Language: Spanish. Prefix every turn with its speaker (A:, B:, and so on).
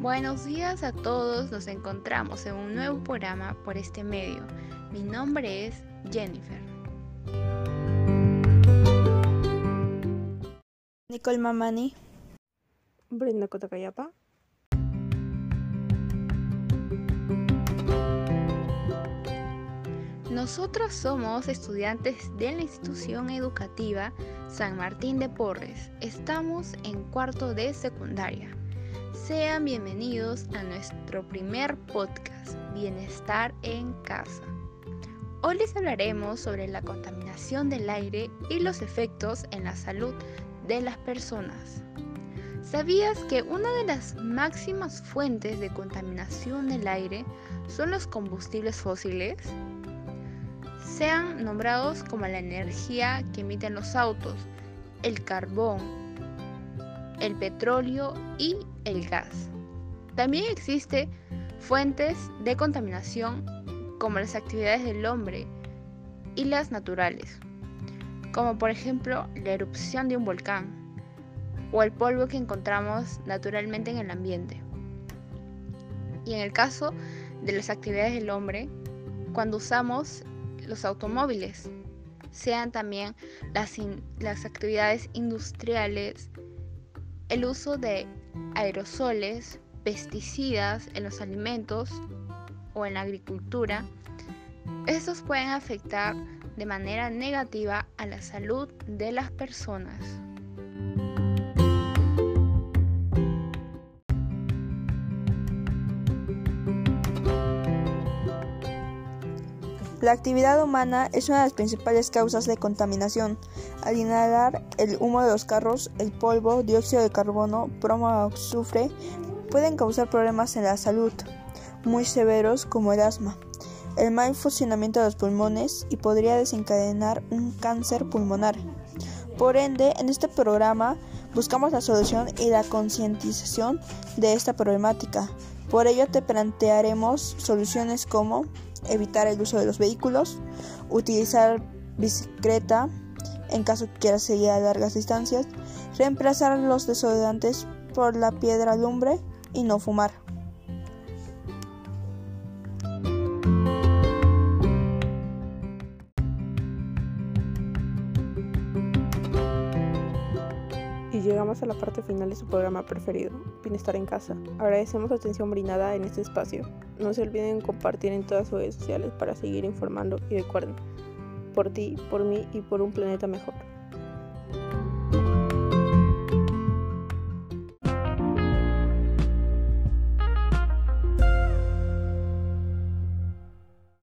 A: Buenos días a todos, nos encontramos en un nuevo programa por este medio. Mi nombre es Jennifer.
B: Nicole Mamani.
C: Brenda Cotakayapa.
A: Nosotros somos estudiantes de la institución educativa San Martín de Porres. Estamos en cuarto de secundaria. Sean bienvenidos a nuestro primer podcast, Bienestar en Casa. Hoy les hablaremos sobre la contaminación del aire y los efectos en la salud de las personas. ¿Sabías que una de las máximas fuentes de contaminación del aire son los combustibles fósiles? sean nombrados como la energía que emiten los autos, el carbón, el petróleo y el gas. También existen fuentes de contaminación como las actividades del hombre y las naturales, como por ejemplo la erupción de un volcán o el polvo que encontramos naturalmente en el ambiente. Y en el caso de las actividades del hombre, cuando usamos los automóviles, sean también las, las actividades industriales, el uso de aerosoles, pesticidas en los alimentos o en la agricultura, estos pueden afectar de manera negativa a la salud de las personas.
B: La actividad humana es una de las principales causas de contaminación. Al inhalar el humo de los carros, el polvo, dióxido de carbono, bromo o azufre pueden causar problemas en la salud muy severos como el asma, el mal funcionamiento de los pulmones y podría desencadenar un cáncer pulmonar. Por ende, en este programa buscamos la solución y la concientización de esta problemática. Por ello te plantearemos soluciones como evitar el uso de los vehículos, utilizar bicicleta en caso que quieras seguir a largas distancias, reemplazar los desodorantes por la piedra lumbre y no fumar.
C: Y llegamos a la parte final de su programa preferido, Bienestar en Casa. Agradecemos la atención brindada en este espacio. No se olviden compartir en todas sus redes sociales para seguir informando y recuerden, por ti, por mí y por un planeta mejor.